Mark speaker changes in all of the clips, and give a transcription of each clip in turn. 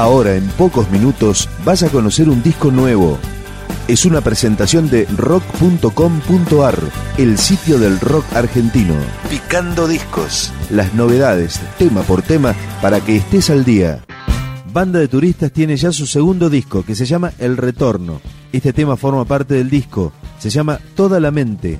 Speaker 1: Ahora, en pocos minutos, vas a conocer un disco nuevo. Es una presentación de rock.com.ar, el sitio del rock argentino. Picando discos. Las novedades, tema por tema, para que estés al día. Banda de Turistas tiene ya su segundo disco, que se llama El Retorno. Este tema forma parte del disco. Se llama Toda la Mente.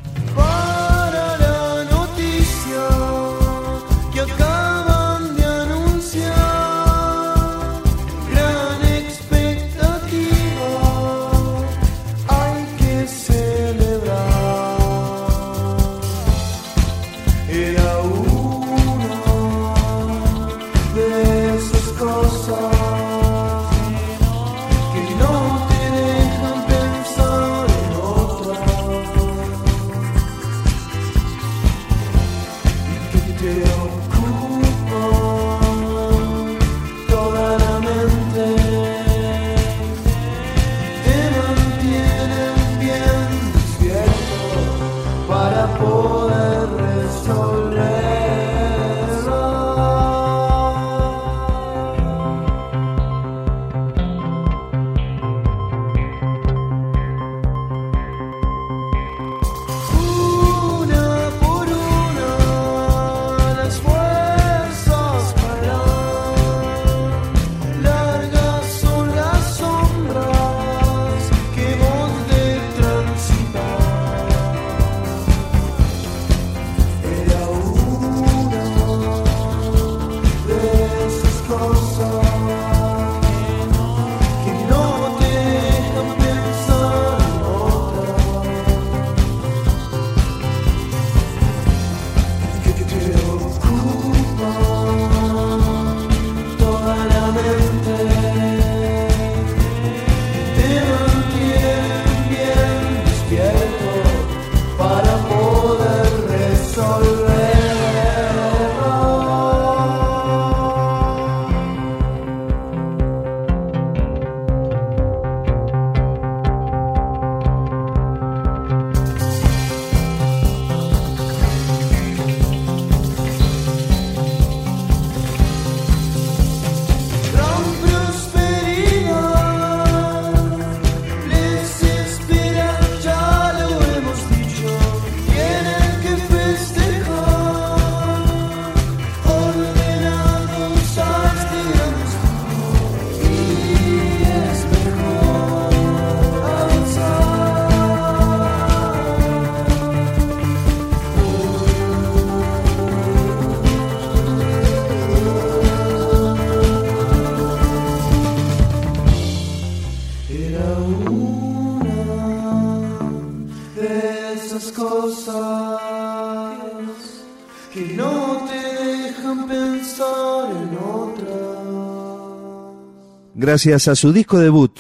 Speaker 1: Gracias a su disco debut,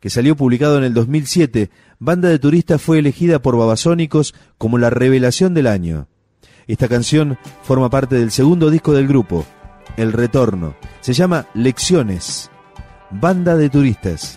Speaker 1: que salió publicado en el 2007, Banda de Turistas fue elegida por Babasónicos como la revelación del año. Esta canción forma parte del segundo disco del grupo, El Retorno. Se llama Lecciones. Banda de Turistas.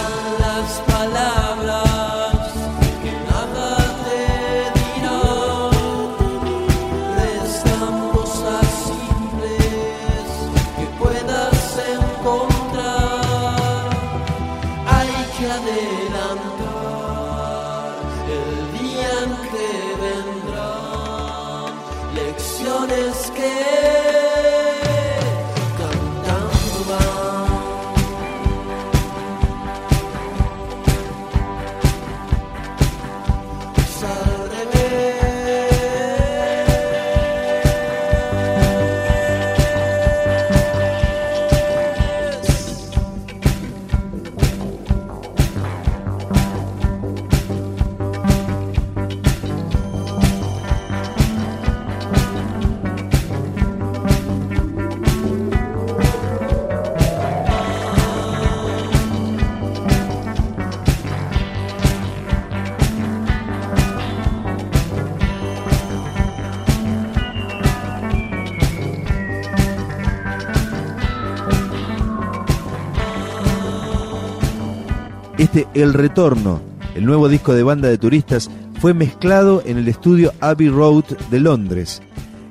Speaker 2: Este El Retorno, el nuevo disco de banda de turistas, fue mezclado en el estudio Abbey Road de Londres,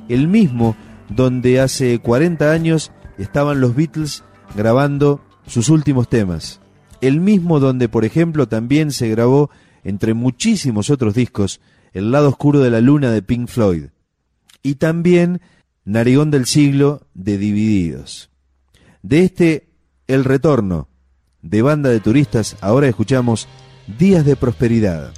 Speaker 2: el mismo donde hace 40 años estaban los Beatles grabando sus últimos temas. El mismo donde, por ejemplo, también se grabó, entre muchísimos otros discos, El lado oscuro de la luna de Pink Floyd. Y también Narigón del siglo de Divididos. De este El Retorno, de banda de turistas, ahora escuchamos Días de Prosperidad.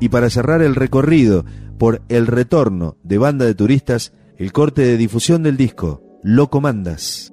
Speaker 2: Y para cerrar el recorrido por el retorno de banda de turistas, el corte de difusión del disco, Lo Comandas.